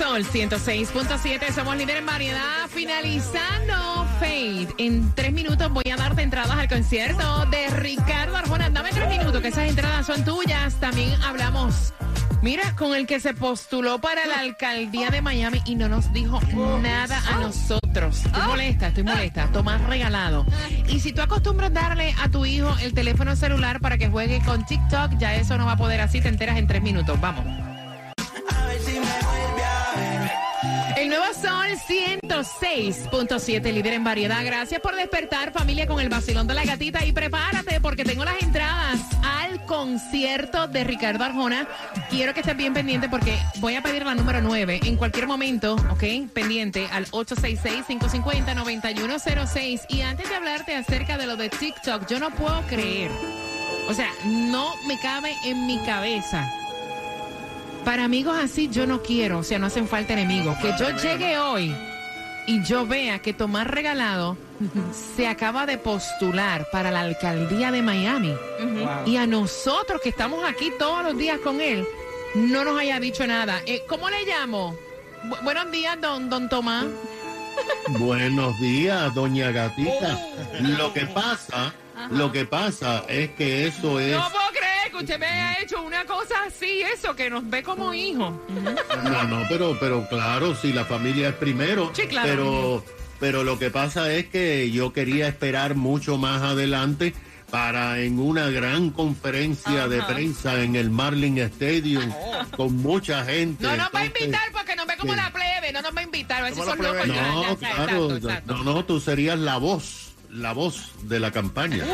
Sol 106.7, somos líderes en variedad, finalizando Fade. En tres minutos voy a darte entradas al concierto de Ricardo Arjona. Dame tres minutos, que esas entradas son tuyas. También hablamos, mira, con el que se postuló para la alcaldía de Miami y no nos dijo nada a nosotros. Estoy molesta, estoy molesta. Tomás regalado. Y si tú acostumbras darle a tu hijo el teléfono celular para que juegue con TikTok, ya eso no va a poder así, te enteras en tres minutos. Vamos. Nuevo Sol 106.7, líder en variedad. Gracias por despertar, familia, con el vacilón de la gatita. Y prepárate, porque tengo las entradas al concierto de Ricardo Arjona. Quiero que estés bien pendiente, porque voy a pedir la número 9 en cualquier momento, ¿ok? Pendiente al 866-550-9106. Y antes de hablarte acerca de lo de TikTok, yo no puedo creer. O sea, no me cabe en mi cabeza para amigos así yo no quiero, o sea, no hacen falta enemigos. Que yo llegue hoy y yo vea que Tomás Regalado se acaba de postular para la alcaldía de Miami y a nosotros que estamos aquí todos los días con él no nos haya dicho nada. Eh, ¿Cómo le llamo? Bu- buenos días, don, don Tomás. Buenos días, doña Gatita. Lo que pasa, lo que pasa es que eso es, No puedo creer que usted me haya hecho una cosa así, eso, que nos ve como hijos. no, no, pero, pero claro, si la familia es primero, Sí, claro. pero, pero lo que pasa es que yo quería esperar mucho más adelante para en una gran conferencia de prensa en el Marlin Stadium con mucha gente. No nos va a invitar porque nos ve como la plebe, no nos va a invitar, a ver si Como son la locos. plebe. ya, No, ya, claro, exacto, exacto. no, no, tú serías la voz, la voz de la campaña.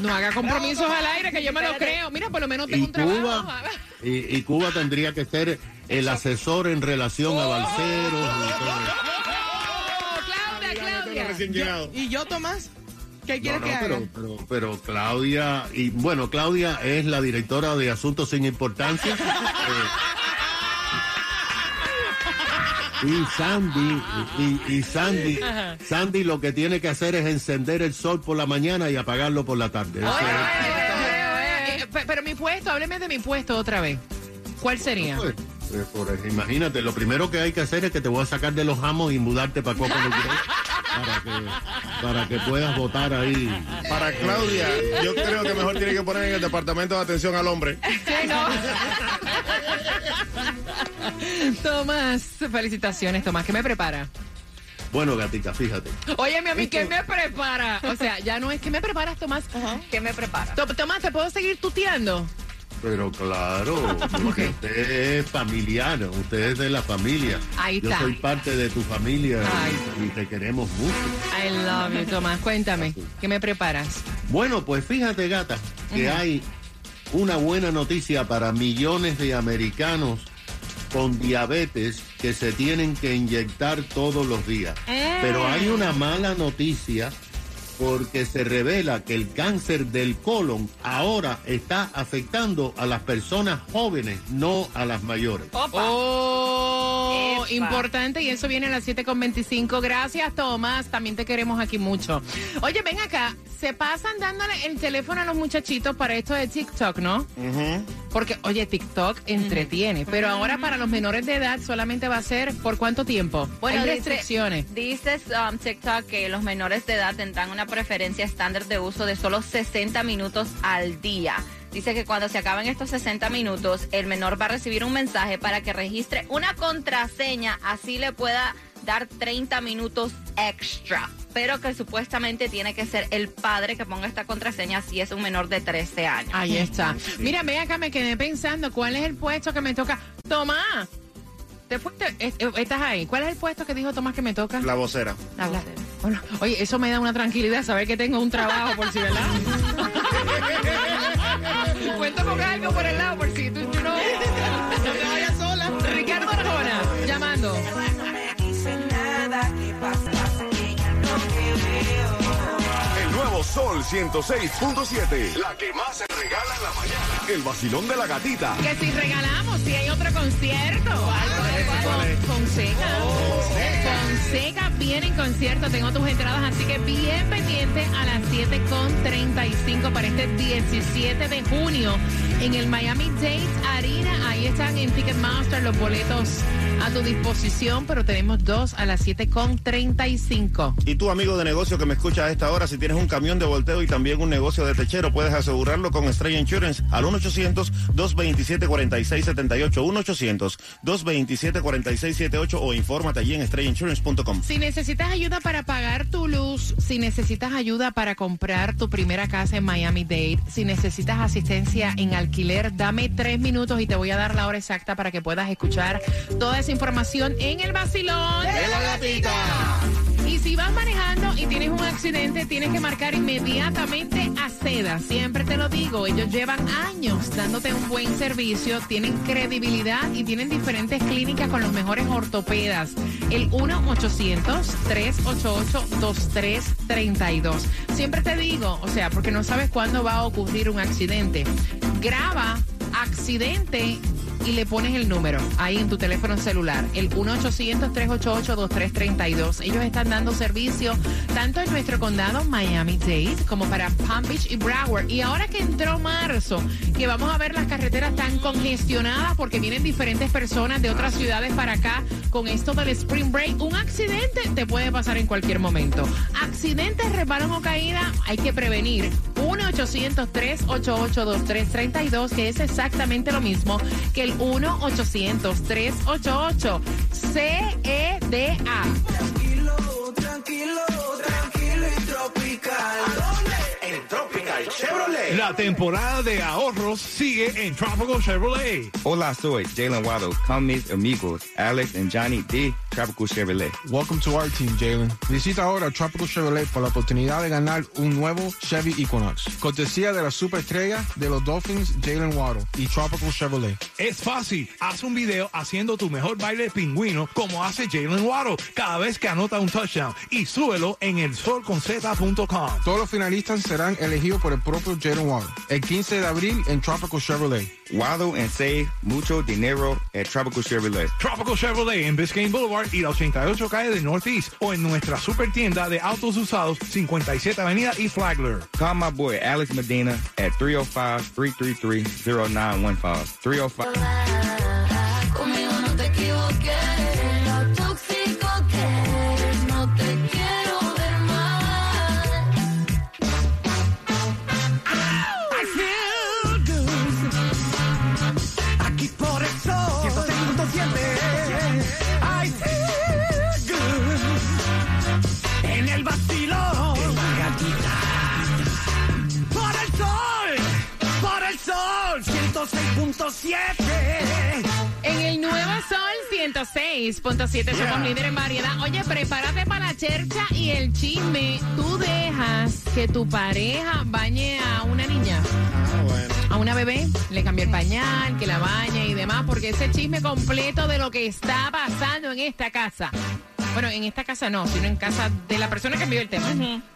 No haga compromisos al aire que yo me lo creo. Mira, por lo menos tengo Y un trabajo. Cuba, y, y Cuba tendría que ser el asesor en relación a balseros y todo. Oh, Claudia, Claudia. llegado. ¿Y yo, Tomás? ¿Qué No, quieres no, que haga? pero, pero, pero Claudia, y bueno, Claudia es la directora de Asuntos sin Importancia. Eh, y Sandy, y, y Sandy, Sandy lo que tiene que hacer es encender el sol por la mañana y apagarlo por la tarde. Oye, oye, oye, oye, pe- Pero mi puesto, hábleme de mi puesto otra vez. ¿Cuál sería? Pues, eh, por imagínate, lo primero que hay que hacer es que te voy a sacar de los amos y mudarte para Coco para que, para que puedas votar ahí. Para Claudia, yo creo que mejor tiene que poner en el departamento de atención al hombre. Sí, no. Tomás, felicitaciones, Tomás. ¿Qué me prepara? Bueno, gatita, fíjate. Oye, mi amigo, ¿qué me prepara? O sea, ya no es que me preparas, Tomás. ¿Qué me prepara? To- Tomás, ¿te puedo seguir tuteando? Pero claro, porque usted es familiar, usted es de la familia. Ahí Yo está. soy parte de tu familia Ay. y, te queremos mucho. I love you, Tomás. Cuéntame, ¿qué me preparas? Bueno, pues fíjate, gata, que hay una buena noticia para millones de americanos con diabetes que se tienen que inyectar todos los días. Pero hay una mala noticia porque se revela que el cáncer del colon ahora está afectando a las personas jóvenes, no a las mayores. Oh, Epa. importante y eso viene a las 7.25. Gracias, Tomás. También te queremos aquí mucho. Oye, ven acá. Se pasan dándole el teléfono a los muchachitos para esto de TikTok, ¿no? Porque, oye, TikTok entretiene, pero ahora para los menores de edad solamente va a ser por cuánto tiempo. Bueno, Hay restricciones. Dice um, TikTok que los menores de edad tendrán una preferencia estándar de uso de solo 60 minutos al día. Dice que cuando se acaben estos 60 minutos, el menor va a recibir un mensaje para que registre una contraseña, así le pueda dar 30 minutos extra. Pero que supuestamente tiene que ser el padre que ponga esta contraseña si es un menor de 13 años. Ahí está. Mira, ve acá, me quedé pensando, ¿cuál es el puesto que me toca? Tomás, ¿te fuiste? Eh, ¿Estás ahí? ¿Cuál es el puesto que dijo Tomás que me toca? La vocera. La La- vocera. Bueno, oye, eso me da una tranquilidad saber que tengo un trabajo por si, ¿verdad? Cuento con algo por el lado por si tú, tú no, no te vayas sola. Ricardo Arjona, llamando. Sol 106.7. La que más se regala en la mañana. el vacilón de la gatita. Que si regalamos, si hay otro concierto. Con Fonseca. Fonseca viene en concierto. Tengo tus entradas, así que bien pendiente a las 7.35 para este 17 de junio en el Miami Dade Arena. Ahí están en Ticketmaster los boletos a tu disposición, pero tenemos dos a las 7.35. Y tú, amigo de negocio que me escucha a esta hora, si tienes un camión de volteo y también un negocio de techero, puedes asegurarlo con Estrella Insurance al 1-800-227-4678. 1-800-227-4678 o infórmate allí en estrellainsurance.com. Si necesitas ayuda para pagar tu luz, si necesitas ayuda para comprar tu primera casa en Miami Dade, si necesitas asistencia en alquiler, dame tres minutos y te voy a dar la hora exacta para que puedas escuchar toda esa información en el vacilón de la gatita. Y si vas manejando y tienes un accidente, tienes que marcar inmediatamente a Seda. Siempre te lo digo, ellos llevan años dándote un buen servicio, tienen credibilidad y tienen diferentes clínicas con los mejores ortopedas. El 1-800-388-2332. Siempre te digo, o sea, porque no sabes cuándo va a ocurrir un accidente. Graba accidente y le pones el número ahí en tu teléfono celular, el 1-800-388-2332. Ellos están dando servicio tanto en nuestro condado Miami-Dade como para Palm Beach y Broward. Y ahora que entró marzo, que vamos a ver las carreteras tan congestionadas porque vienen diferentes personas de otras ciudades para acá con esto del Spring Break, un accidente te puede pasar en cualquier momento. Accidentes, resbalón o caída, hay que prevenir. 1-800-388-2332, que es exactamente lo mismo que el 1-800-388-CEDA. Tranquilo, tranquilo, tranquilo y tropical. La temporada de ahorros sigue en Tropical Chevrolet. Hola, soy Jalen Waddle. Come mis amigos, Alex and Johnny de Tropical Chevrolet. Welcome to our team, Jalen. Visita ahora Tropical Chevrolet por la oportunidad de ganar un nuevo Chevy Equinox. Cortesía de la superestrella de los Dolphins, Jalen Waddle y Tropical Chevrolet. Es fácil. Haz un video haciendo tu mejor baile de pingüino como hace Jalen Waddle cada vez que anota un touchdown y súbelo en el solconzeta.com. Todos los finalistas serán elegidos por el propio Jalen Waddle el 15 de abril en Tropical Chevrolet. Waddle and save mucho dinero at Tropical Chevrolet. Tropical Chevrolet en Biscayne Boulevard y la 88 calle de Northeast o en nuestra super tienda de autos usados 57 Avenida y Flagler. Call my boy Alex Medina at 305-333-0915. 305. 106.7 somos líderes en variedad. Oye, prepárate para la chercha y el chisme. Tú dejas que tu pareja bañe a una niña. Ah, bueno. A una bebé, le cambie el pañal, que la bañe y demás, porque ese chisme completo de lo que está pasando en esta casa. Bueno, en esta casa no, sino en casa de la persona que envió el tema.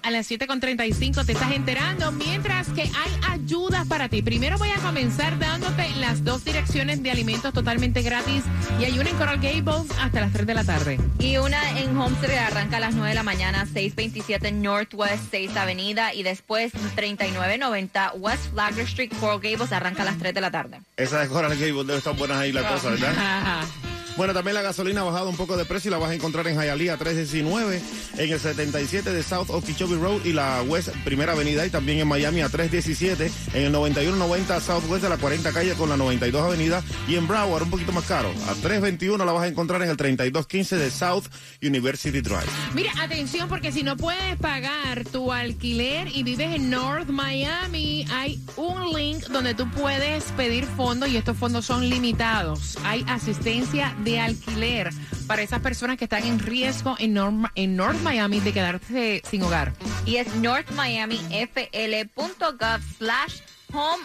A las 7.35 te estás enterando, mientras que hay ayudas para ti. Primero voy a comenzar dándote las dos direcciones de alimentos totalmente gratis y hay una en Coral Gables hasta las 3 de la tarde. Y una en Homestead arranca a las 9 de la mañana, 627 Northwest 6 Avenida. Y después 3990 West Flagler Street, Coral Gables, arranca a las 3 de la tarde. Esa de Coral Gables debe estar buenas ahí la cosa, ¿verdad? Bueno, también la gasolina ha bajado un poco de precio y la vas a encontrar en Hialeah 319, en el 77 de South Okeechobee Road y la West Primera Avenida y también en Miami a 317, en el 9190 Southwest de la 40 calle con la 92 Avenida y en Broward un poquito más caro, a 321 la vas a encontrar en el 3215 de South University Drive. Mira, atención, porque si no puedes pagar tu alquiler y vives en North Miami, hay un link donde tú puedes pedir fondos y estos fondos son limitados. Hay asistencia de alquiler para esas personas que están en riesgo en, North- en North Miami de quedarse sin hogar. Y es northmiamifl.gov slash home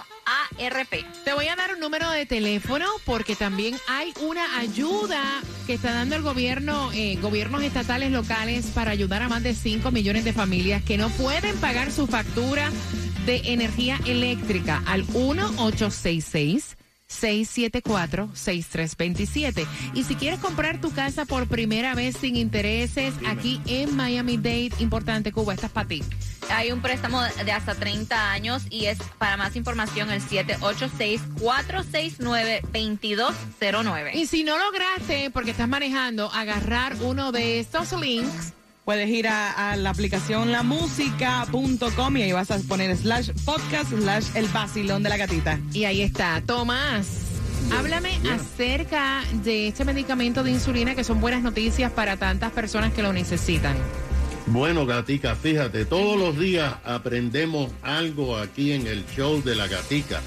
ARP. Te voy a dar un número de teléfono porque también hay una ayuda que está dando el gobierno, eh, gobiernos estatales locales para ayudar a más de 5 millones de familias que no pueden pagar su factura de energía eléctrica al 1866 674-6327. Y si quieres comprar tu casa por primera vez sin intereses aquí en Miami Dade, importante Cuba, esta es para ti. Hay un préstamo de hasta 30 años y es para más información el 786-469-2209. Y si no lograste, porque estás manejando, agarrar uno de estos links, Puedes ir a, a la aplicación lamusica.com y ahí vas a poner slash podcast slash el vacilón de la gatita. y ahí está. Tomás, háblame acerca de este medicamento de insulina que son buenas noticias para tantas personas que lo necesitan. Bueno, gatica, fíjate, todos los días aprendemos algo aquí en el show de la gatica,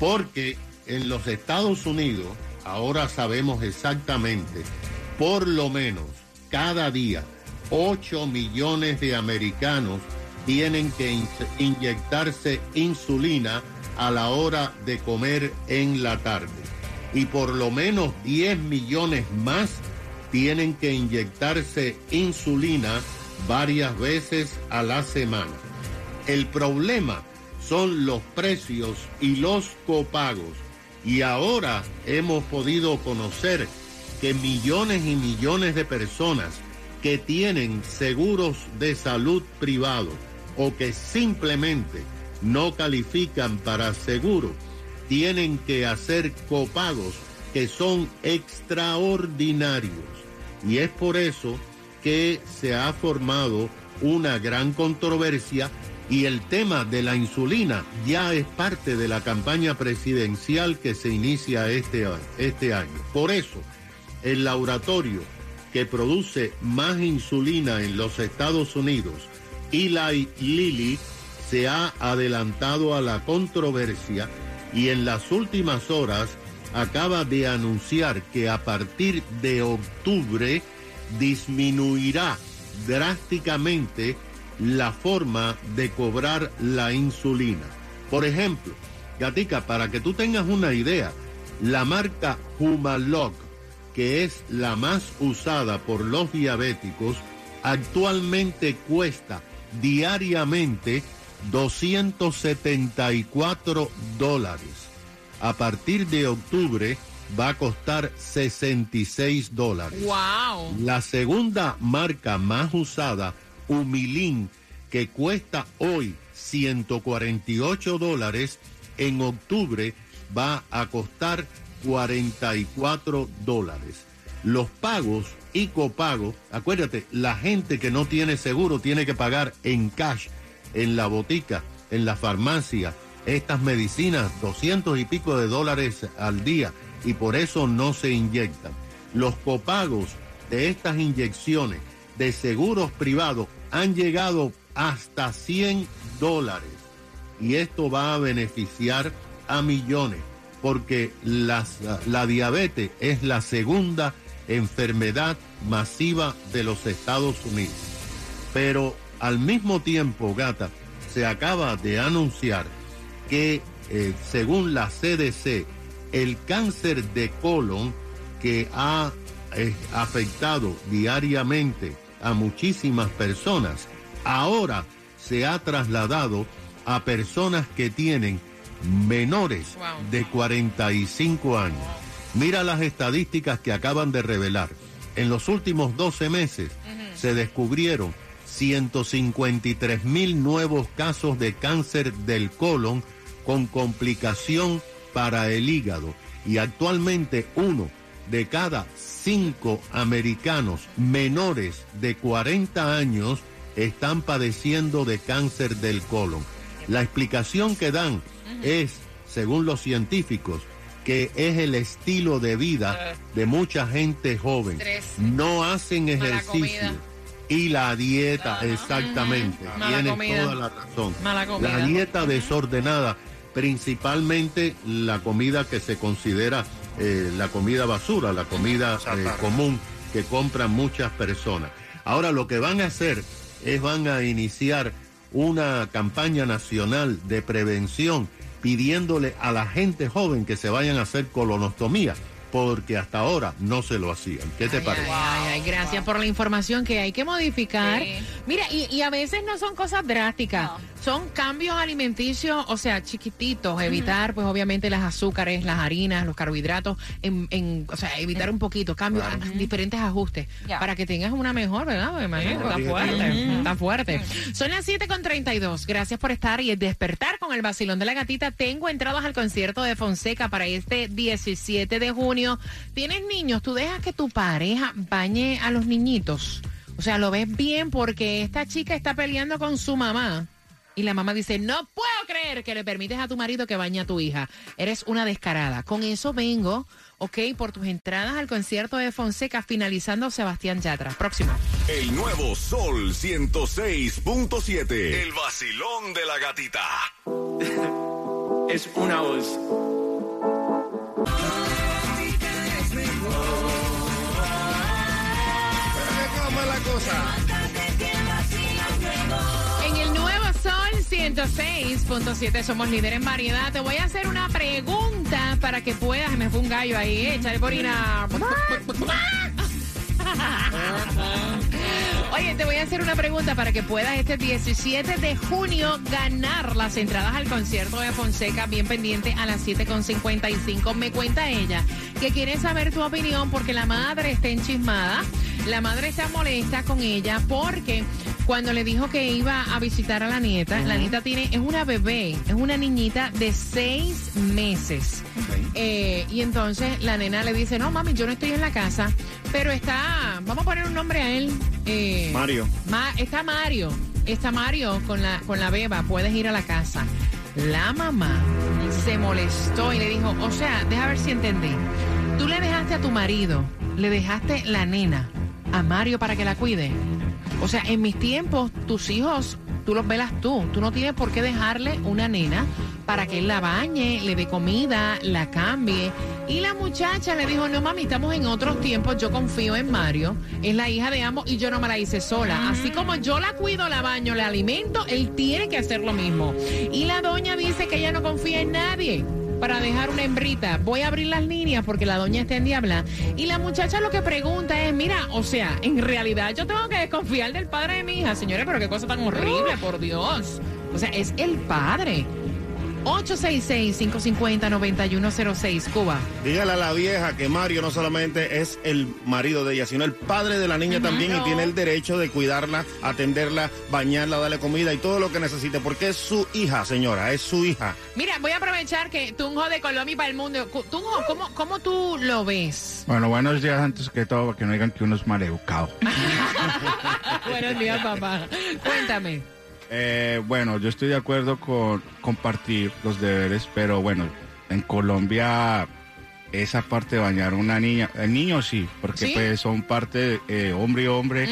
porque en los Estados Unidos ahora sabemos exactamente, por lo menos cada día, 8 millones de americanos tienen que in- inyectarse insulina a la hora de comer en la tarde. Y por lo menos 10 millones más tienen que inyectarse insulina varias veces a la semana. El problema son los precios y los copagos. Y ahora hemos podido conocer que millones y millones de personas que tienen seguros de salud privados o que simplemente no califican para seguro, tienen que hacer copagos que son extraordinarios. Y es por eso que se ha formado una gran controversia y el tema de la insulina ya es parte de la campaña presidencial que se inicia este, este año. Por eso, el laboratorio que produce más insulina en los Estados Unidos, Eli Lilly, se ha adelantado a la controversia y en las últimas horas acaba de anunciar que a partir de octubre disminuirá drásticamente la forma de cobrar la insulina. Por ejemplo, Gatica, para que tú tengas una idea, la marca Humalog, que es la más usada por los diabéticos, actualmente cuesta diariamente 274 dólares. A partir de octubre va a costar 66 dólares. ¡Wow! La segunda marca más usada, Humilin, que cuesta hoy 148 dólares, en octubre va a costar 44 dólares. Los pagos y copagos, acuérdate, la gente que no tiene seguro tiene que pagar en cash, en la botica, en la farmacia, estas medicinas, 200 y pico de dólares al día, y por eso no se inyectan. Los copagos de estas inyecciones de seguros privados han llegado hasta 100 dólares. Y esto va a beneficiar a millones, porque la diabetes es la segunda enfermedad masiva de los Estados Unidos. Pero al mismo tiempo, gata, se acaba de anunciar que eh, según la CDC, el cáncer de colon que ha eh, afectado diariamente a muchísimas personas, ahora se ha trasladado a personas que tienen menores Wow. de 45 años. Mira las estadísticas que acaban de revelar. En los últimos 12 meses se descubrieron 153 mil nuevos casos de cáncer del colon con complicación para el hígado y actualmente uno de cada cinco americanos menores de 40 años están padeciendo de cáncer del colon. La explicación que dan es, según los científicos, que es el estilo de vida de mucha gente joven. No hacen ejercicio. Y la dieta, exactamente. Mala Tienes comida. toda la razón. Mala comida. La dieta desordenada, principalmente la comida que se considera eh, la comida basura, la comida eh, común que compran muchas personas. Ahora lo que van a hacer es van a iniciar una campaña nacional de prevención pidiéndole a la gente joven que se vayan a hacer colonostomía, porque hasta ahora no se lo hacían. ¿Qué te Ay, parece? ay, ay, gracias por la información que hay que modificar. Sí. Mira, y, y a veces no son cosas drásticas. Son cambios alimenticios, o sea, chiquititos, evitar pues obviamente las azúcares, las harinas, los carbohidratos, en, en- o sea, evitar un poquito, cambios, diferentes ajustes, para que tengas una mejor, ¿verdad? Me imagino, está fuerte, está fuerte. Son las 7.32, gracias por estar y despertar con el vacilón de la gatita. Tengo entradas al concierto de Fonseca para este 17 de junio. ¿Tienes niños? ¿Tú dejas que tu pareja bañe a los niñitos? O sea, lo ves bien porque esta chica está peleando con su mamá. Y la mamá dice, no puedo creer que le permites a tu marido que bañe a tu hija. Eres una descarada. Con eso vengo, ok, por tus entradas al concierto de Fonseca, finalizando Sebastián Yatra. Próximo. El nuevo Sol 106.7. El vacilón de la gatita. Es una voz. ¿Cómo es la cosa? 106.7 somos líder en variedad. Te voy a hacer una pregunta para que puedas. Me fue un gallo ahí, échale por ina. Oye, te voy a hacer una pregunta para que puedas este 17 de junio ganar las entradas al concierto de Fonseca, bien pendiente a las 7.55. Me cuenta ella que quiere saber tu opinión porque la madre está enchismada. La madre está molesta con ella porque cuando le dijo que iba a visitar a la nieta, la nieta tiene, es una bebé, es una niñita de seis meses. Eh, y entonces la nena le dice, no mami, yo no estoy en la casa, pero está, vamos a poner un nombre a él. Eh, Mario. Ma- está Mario, está Mario con la, con la beba, puedes ir a la casa. La mamá se molestó y le dijo, o sea, deja ver si entendí. Tú le dejaste a tu marido, le dejaste la nena a Mario para que la cuide. O sea, en mis tiempos, tus hijos, tú los velas tú. Tú no tienes por qué dejarle una nena para que él la bañe, le dé comida, la cambie. Y la muchacha le dijo, no mami, estamos en otros tiempos, yo confío en Mario, es la hija de ambos y yo no me la hice sola. Así como yo la cuido, la baño, la alimento, él tiene que hacer lo mismo. Y la doña dice que ella no confía en nadie para dejar una hembrita. Voy a abrir las líneas porque la doña está en diabla. Y la muchacha lo que pregunta es, mira, o sea, en realidad yo tengo que desconfiar del padre de mi hija. Señores, pero qué cosa tan horrible, por Dios. O sea, es el padre. 866-550-9106, Cuba. Dígale a la vieja que Mario no solamente es el marido de ella, sino el padre de la niña también y tiene el derecho de cuidarla, atenderla, bañarla, darle comida y todo lo que necesite, porque es su hija, señora, es su hija. Mira, voy a aprovechar que Tunjo de Colombia para el mundo. Tunjo, ¿cómo, ¿cómo tú lo ves? Bueno, buenos días antes que todo, para que no digan que uno es maleducado. Buenos días, papá. Cuéntame. Eh, bueno, yo estoy de acuerdo con compartir los deberes, pero bueno, en Colombia esa parte de bañar una niña, el niño sí, porque ¿Sí? pues son parte eh, hombre y hombre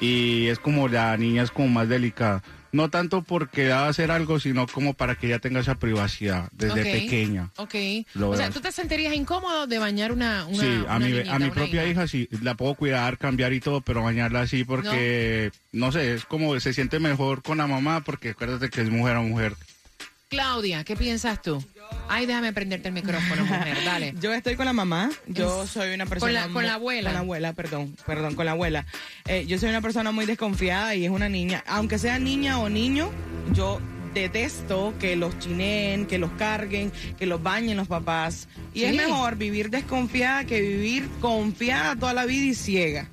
y es como la niña es como más delicada. No tanto porque va a hacer algo, sino como para que ella tenga esa privacidad desde pequeña. Ok. Lo o sea. ¿tú te sentirías incómodo de bañar una, una sí, a una mi, niñita, a mi propia hija. sí, la puedo cuidar, cambiar y todo, pero bañarla así porque, no, sé, es como se siente mejor con la mamá porque acuérdate que es mujer a mujer. Claudia, ¿qué piensas tú? Ay, déjame prenderte el micrófono, mujer, dale. Yo estoy con la mamá. Yo soy una con persona. la- con la abuela. Con la abuela, perdón. Perdón, con la abuela. Eh, yo soy una persona muy desconfiada y es una niña. Aunque sea niña o niño, yo detesto que los chinen, que los carguen, que los bañen los papás. Y Sí. es mejor vivir desconfiada que vivir confiada toda la vida y ciega.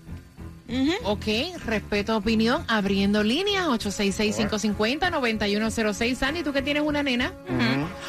Ok, respeto opinión, abriendo líneas 866-550-9106. Sandy, ¿tú que tienes una nena?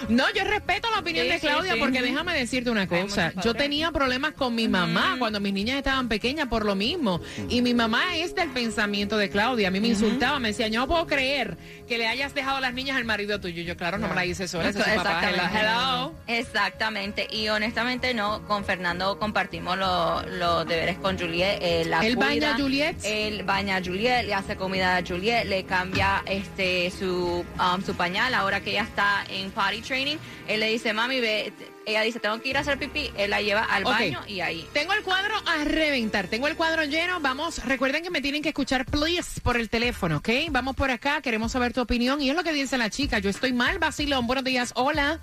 No, yo respeto la opinión Sí, de Claudia sí. porque déjame decirte una cosa. Yo tenía problemas con mi mamá cuando mis niñas estaban pequeñas por lo mismo. Y mi mamá es del pensamiento de Claudia. A mí me insultaba, me decía, yo no puedo creer que le hayas dejado a las niñas al marido tuyo. Yo, claro, no me la hice sola. ese es su papá. Hello. Exactamente. Y honestamente no, con Fernando compartimos lo- los deberes con Juliet. eh, la ¿Él cuida, baña Juliet? Él baña a Juliet, le hace comida a Juliet, le cambia este su, um, su pañal ahora que ella está en potty training. Él le dice, mami, ve, ella dice, tengo que ir a hacer pipí. Él la lleva al baño y ahí. Tengo el cuadro a reventar, tengo el cuadro lleno. Vamos, recuerden que me tienen que escuchar, please, por el teléfono, ¿ok? Vamos por acá, queremos saber tu opinión. Y es lo que dice la chica. Yo estoy mal, vacilón. Buenos días, hola.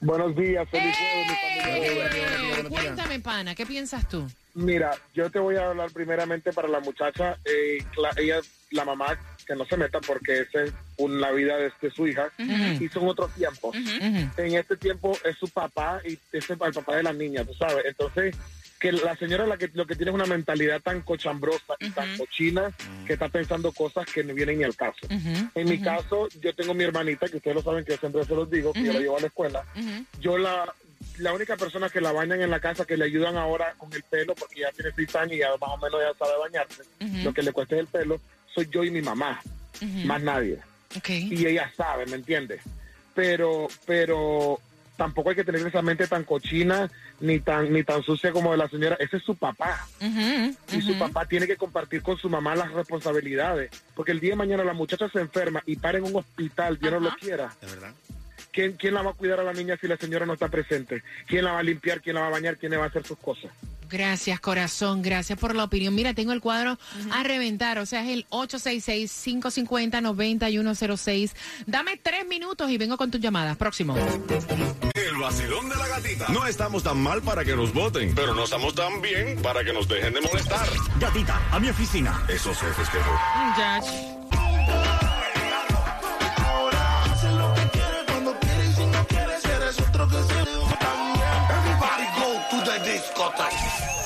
Buenos días, feliz jueves, mi familia. Eh, cuéntame, pana, ¿qué piensas tú? Mira, yo te voy a hablar primeramente para la muchacha. eh, cla- ella, la mamá, que no se meta porque esa es un- la vida de, de su hija y son otros tiempos. En este tiempo es su papá y es el papá de la niña, tú sabes. Entonces, que la señora la que, lo que tiene es una mentalidad tan cochambrosa y tan cochina que está pensando cosas que no vienen ni al caso. En mi caso, yo tengo mi hermanita, que ustedes lo saben que yo siempre se los digo, que yo la llevo a la escuela. Yo la la única persona que la bañan en la casa, que le ayudan ahora con el pelo, porque ya tiene seis años y ya más o menos ya sabe bañarse, lo que le cuesta es el pelo, soy yo y mi mamá, más nadie. Ok. Y ella sabe, ¿me entiendes? Pero, pero tampoco hay que tener esa mente tan cochina ni tan ni tan sucia como de la señora. Ese es su papá. Y su papá tiene que compartir con su mamá las responsabilidades. Porque el día de mañana la muchacha se enferma y para en un hospital, Dios no lo quiera. ¿De verdad? ¿Quién, ¿Quién la va a cuidar a la niña si la señora no está presente? ¿Quién la va a limpiar? ¿Quién la va a bañar? ¿Quién le va a hacer sus cosas? Gracias, corazón. Gracias por la opinión. Mira, tengo el cuadro a reventar. O sea, es el 866-550-9106. Dame tres minutos y vengo con tus llamadas. Próximo. El vacilón de la gatita. No estamos tan mal para que nos voten, pero no estamos tan bien para que nos dejen de molestar. Gatita, a mi oficina. Esos jefes que... Hace to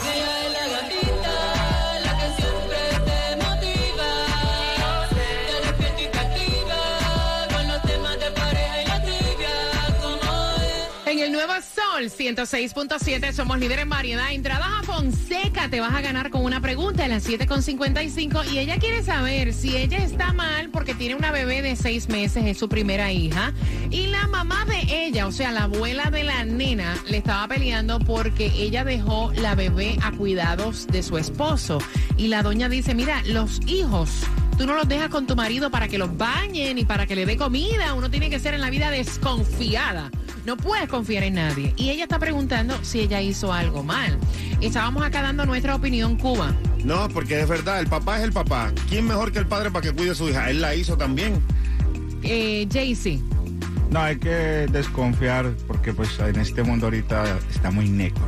Sol 106.7 somos líderes en variedad. Entradas a Fonseca te vas a ganar con una pregunta a las 7.55 y ella quiere saber si ella está mal porque tiene una bebé de seis meses, es su primera hija, y la mamá de ella, o sea, la abuela de la nena, le estaba peleando porque ella dejó la bebé a cuidados de su esposo. Y la doña dice, mira, los hijos Tú no los dejas con tu marido para que los bañen y para que le dé comida. Uno tiene que ser en la vida desconfiada. No puedes confiar en nadie. Y ella está preguntando si ella hizo algo mal. Estábamos acá dando nuestra opinión, Cuba. No, porque es verdad, el papá es el papá. ¿Quién mejor que el padre para que cuide a su hija? Él la hizo también. Eh, Jaycee. No, hay que desconfiar porque pues en este mundo ahorita está muy neco.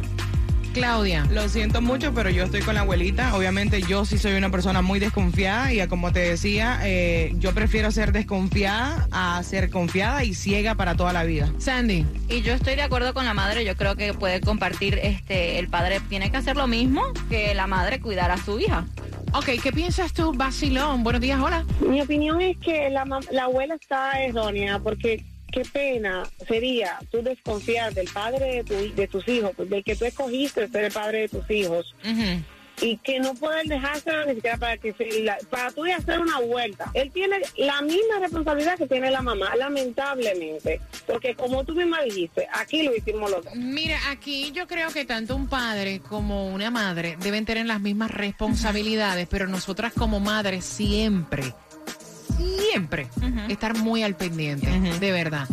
Claudia. Lo siento mucho, pero yo estoy con la abuelita. Obviamente yo sí soy una persona muy desconfiada y como te decía, eh, yo prefiero ser desconfiada a ser confiada y ciega para toda la vida. Sandy. Y yo estoy de acuerdo con la madre, yo creo que puede compartir, este, el padre tiene que hacer lo mismo que la madre cuidar a su hija. Ok, ¿qué piensas tú, Basilón? Buenos días, hola. Mi opinión es que la, la abuela está errónea porque qué pena sería tú desconfiar del padre de, tu- de tus hijos, del que tú escogiste ser el padre de tus hijos y que no pueden dejárselo ni siquiera para que se, la- para tú a hacer una vuelta. Él tiene la misma responsabilidad que tiene la mamá, lamentablemente, porque como tú misma dijiste, aquí lo hicimos los dos. Mira, aquí yo creo que tanto un padre como una madre deben tener las mismas responsabilidades, pero nosotras como madres siempre, siempre estar muy al pendiente, de verdad.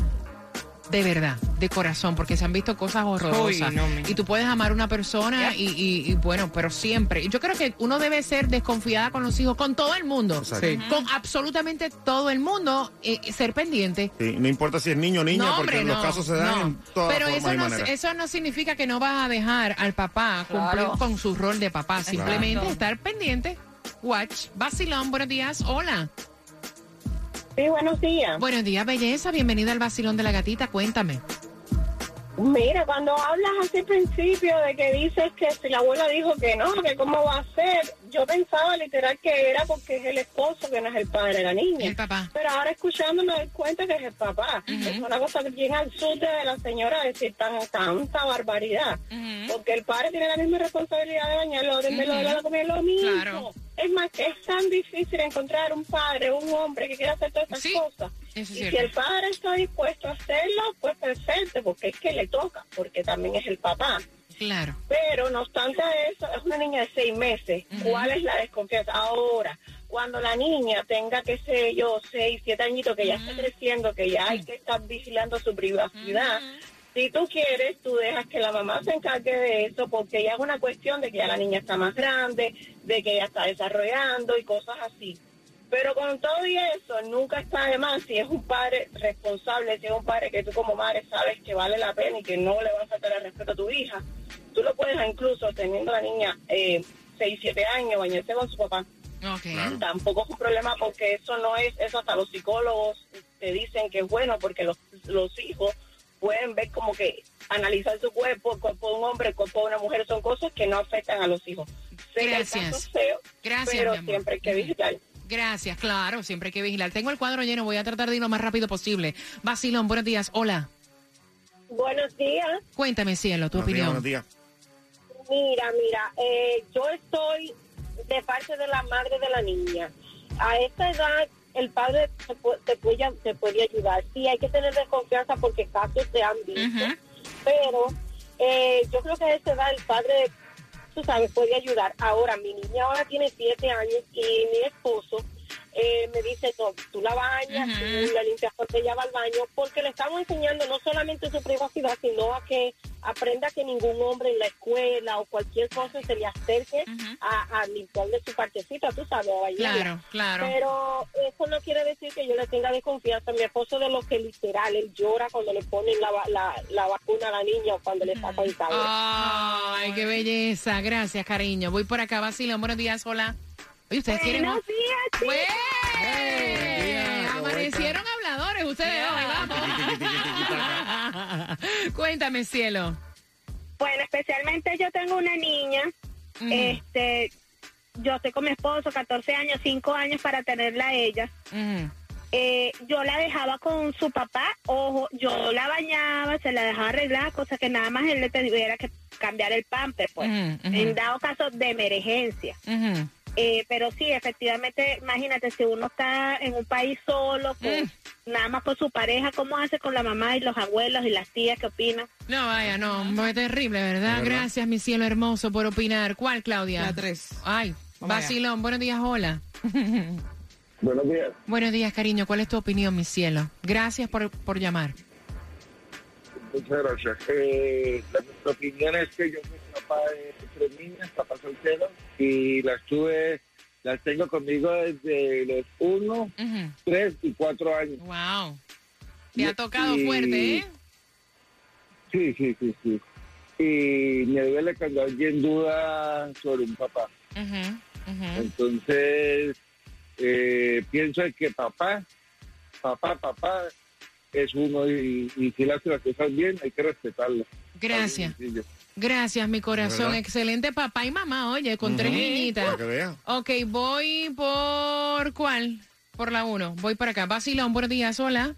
De verdad, de corazón, porque se han visto cosas horrorosas. Uy, no, mi- y tú puedes amar a una persona y, y- y, bueno, pero siempre. Yo creo que uno debe ser desconfiada con los hijos, con todo el mundo. Sí. Con absolutamente todo el mundo, eh, ser pendiente. Sí, no importa si es niño o niña, No, porque hombre, los no, casos se dan no. en todas Pero eso no, eso no significa que no vas a dejar al papá cumplir con su rol de papá. Simplemente estar pendiente. Watch. Vacilón, buenos días. Hola. Sí, buenos días. Buenos días, belleza. Bienvenida al Vacilón de la Gatita. Cuéntame. Mira, cuando hablas así al principio de que dices que si la abuela dijo que no, que cómo va a ser, yo pensaba literal que era porque es el esposo que no es el padre de la niña. El papá. Pero ahora escuchando me doy cuenta que es el papá. Es una cosa bien absurda de la señora decir tan, tanta barbaridad. Porque el padre tiene la misma responsabilidad de bañarlo, de darle la comida, lo mismo. Claro. Es más, es tan difícil encontrar un padre, un hombre que quiera hacer todas estas cosas. Es Y si el padre está dispuesto a hacerlo, pues perfecto, porque es que le toca, porque también es el papá. Claro. Pero no obstante eso, es una niña de seis meses. ¿Cuál es la desconfianza? Ahora, cuando la niña tenga, qué sé yo, seis, siete añitos, que ya está creciendo, que ya hay que estar vigilando su privacidad, si tú quieres, tú dejas que la mamá se encargue de eso, porque ya es una cuestión de que ya la niña está más grande, de que ya está desarrollando y cosas así. Pero con todo y eso, nunca está de más si es un padre responsable, si es un padre que tú como madre sabes que vale la pena y que no le va a faltar el respeto a tu hija. Tú lo puedes incluso teniendo la niña eh, 6, 7 años, bañarse con su papá. Tampoco es un problema porque eso no es, eso hasta los psicólogos te dicen que es bueno porque los, los hijos pueden ver como que analizar su cuerpo, el cuerpo de un hombre, el cuerpo de una mujer, son cosas que no afectan a los hijos. Sé que el caso Gracias. es feo, Gracias, Pero mi amor. siempre hay que vigilar. Gracias, claro, siempre hay que vigilar. Tengo el cuadro lleno, voy a tratar de ir lo más rápido posible. Basilón, buenos días. Hola. Buenos días. Cuéntame, cielo, tu Buenos días, opinión. buenos días. Mira, mira, eh, yo estoy de parte de la madre de la niña. A esta edad el padre te, te puede, te puede ayudar. Sí, hay que tener desconfianza porque casos se han visto. Pero eh, yo creo que a esta edad el padre, tú sabes, puede ayudar. Ahora, mi niña ahora tiene siete años y mi esposo eh, me dice, no, tú la bañas, tú la limpias porque ella va al baño, porque le estamos enseñando no solamente su privacidad, sino a que aprenda que ningún hombre en la escuela o cualquier cosa se le acerque a, a limpiarle su partecita, tú sabes, a. Claro, claro. Pero eso no quiere decir que yo le tenga desconfianza. Mi esposo de lo que literal, él llora cuando le ponen la, la, la vacuna a la niña o cuando le sacan sangre. Ay, qué belleza. Gracias, cariño. Voy por acá, Basilón. Buenos días, hola. Oye, ustedes quieren. Buenos días, ¡Güey! Amanecieron habladores ustedes hoy, vamos. Cuéntame, cielo. Bueno, especialmente yo tengo una niña, este, yo estoy con mi esposo, 14 años, 5 años para tenerla a ella. Eh, yo la dejaba con su papá, ojo, yo la bañaba, se la dejaba arreglar, cosa que nada más él le tuviera que cambiar el pamper, pues, en dado caso de emergencia. Eh, pero sí, efectivamente, imagínate, si uno está en un país solo, con, nada más con su pareja, ¿cómo hace con la mamá y los abuelos y las tías? ¿Qué opinan? No, vaya, no, fue terrible, ¿verdad? Gracias, mi cielo hermoso, por opinar. ¿Cuál, Claudia? La tres. Ay, Vamos allá. Basilón, buenos días, hola. Buenos días. buenos días, cariño. ¿Cuál es tu opinión, mi cielo? Gracias por, por llamar. Muchas gracias. Eh, la, opinión es que yo soy papá de tres niñas, papá soltero, y las tuve, las tengo conmigo desde los uno, tres y cuatro años. Wow. Te ha tocado Y- fuerte, ¿eh? Sí, sí, sí, sí. Y me duele cuando alguien duda sobre un papá. Ujú. Entonces, eh, pienso que papá, papá, papá es uno y, y si le hace las cosas bien hay que respetarlo. Gracias. Gracias, mi corazón. ¿Verdad? Excelente papá y mamá, oye, con tres Ujú, niñitas. para que vea. Ok, voy por cuál? Por la uno. Voy para acá. Basilón, buenos días, hola.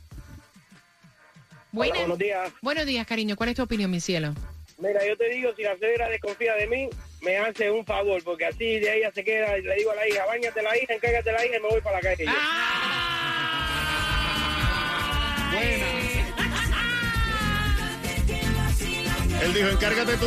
Buenas. buenos días. Buenos días, cariño. ¿Cuál es tu opinión, mi cielo? Mira, yo te digo, si la suegra desconfía de mí, me hace un favor, porque así de ella se queda, y le digo a la hija, bañate la hija, encárgate la hija y me voy para la calle. Él dijo, encárgate tú.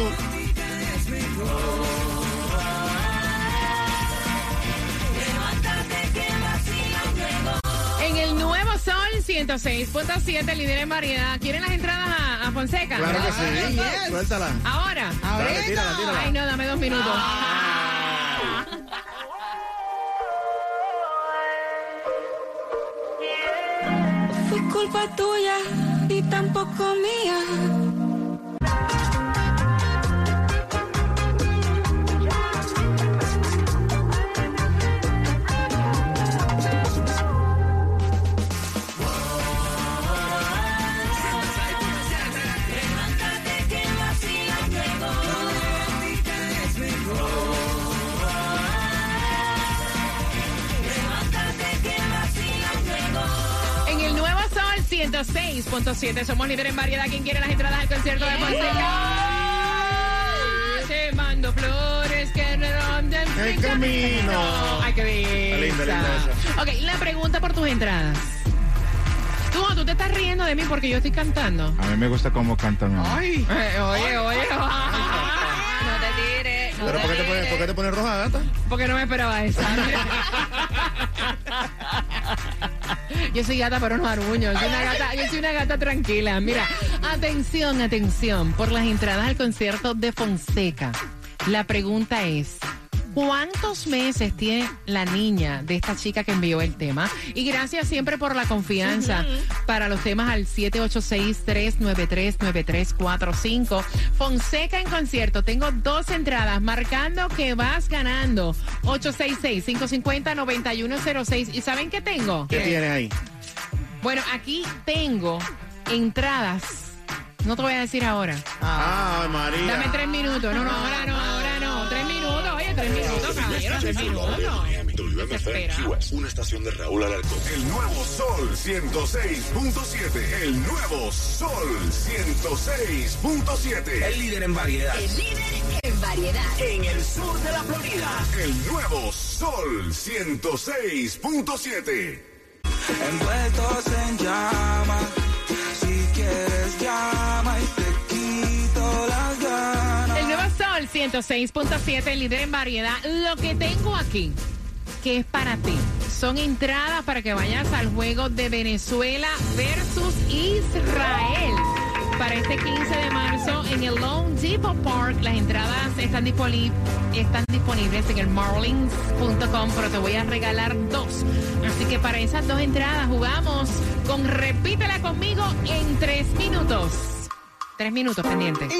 En el nuevo Sol 106.7, líder en variedad. ¿Quieren las entradas a, a Fonseca? Claro que sí. Yes. Suéltala. Ahora. Dale, tírala, tírala. Ay, no, dame dos minutos. Fue culpa tuya y tampoco mía. 106.7, somos líder en variedad. ¿Quién quiere las entradas al concierto de Fonseca? Te mando flores que ronden El mi camino. Ay, qué bella. Linda, linda Ok, la pregunta por tus entradas. Tú, tú te estás riendo de mí porque yo estoy cantando. A mí me gusta cómo cantan. amor. Eh, oye, oye. No te tires. no ¿Pero te por qué, te tires. pones, por qué te pones roja, gata? Porque no me esperaba esa. Yo soy gata, pero no aruño. Yo soy una gata, yo soy una gata tranquila. Mira, atención, atención. Por las entradas al concierto de Fonseca. La pregunta es: ¿Cuántos meses tiene la niña de esta chica que envió el tema? Y gracias siempre por la confianza para los temas al 786-393-9345. Fonseca en concierto. Tengo dos entradas marcando que vas ganando. 866-550-9106. ¿Y saben qué tengo? ¿Qué tienes ahí? Bueno, aquí tengo entradas. No te voy a decir ahora. Ah, María. Dame tres minutos. No, no, ahora no, ahora no. Tres Una estación de Raúl Alarcón. El nuevo Sol 106.7. El nuevo Sol 106.7. El líder en variedad. El líder en variedad. En el sur de la Florida. El nuevo Sol 106.7. Envueltos en llama, si quieres llama 106.7, líder en variedad. Lo que tengo aquí, que es para ti, son entradas para que vayas al juego de Venezuela versus Israel. Para este 15 de marzo en el Lone Depot Park, las entradas están, disponi- están disponibles en el marlins.com, pero te voy a regalar dos. Así que para esas dos entradas jugamos con Repítela conmigo en tres minutos. Tres minutos pendiente. Ti.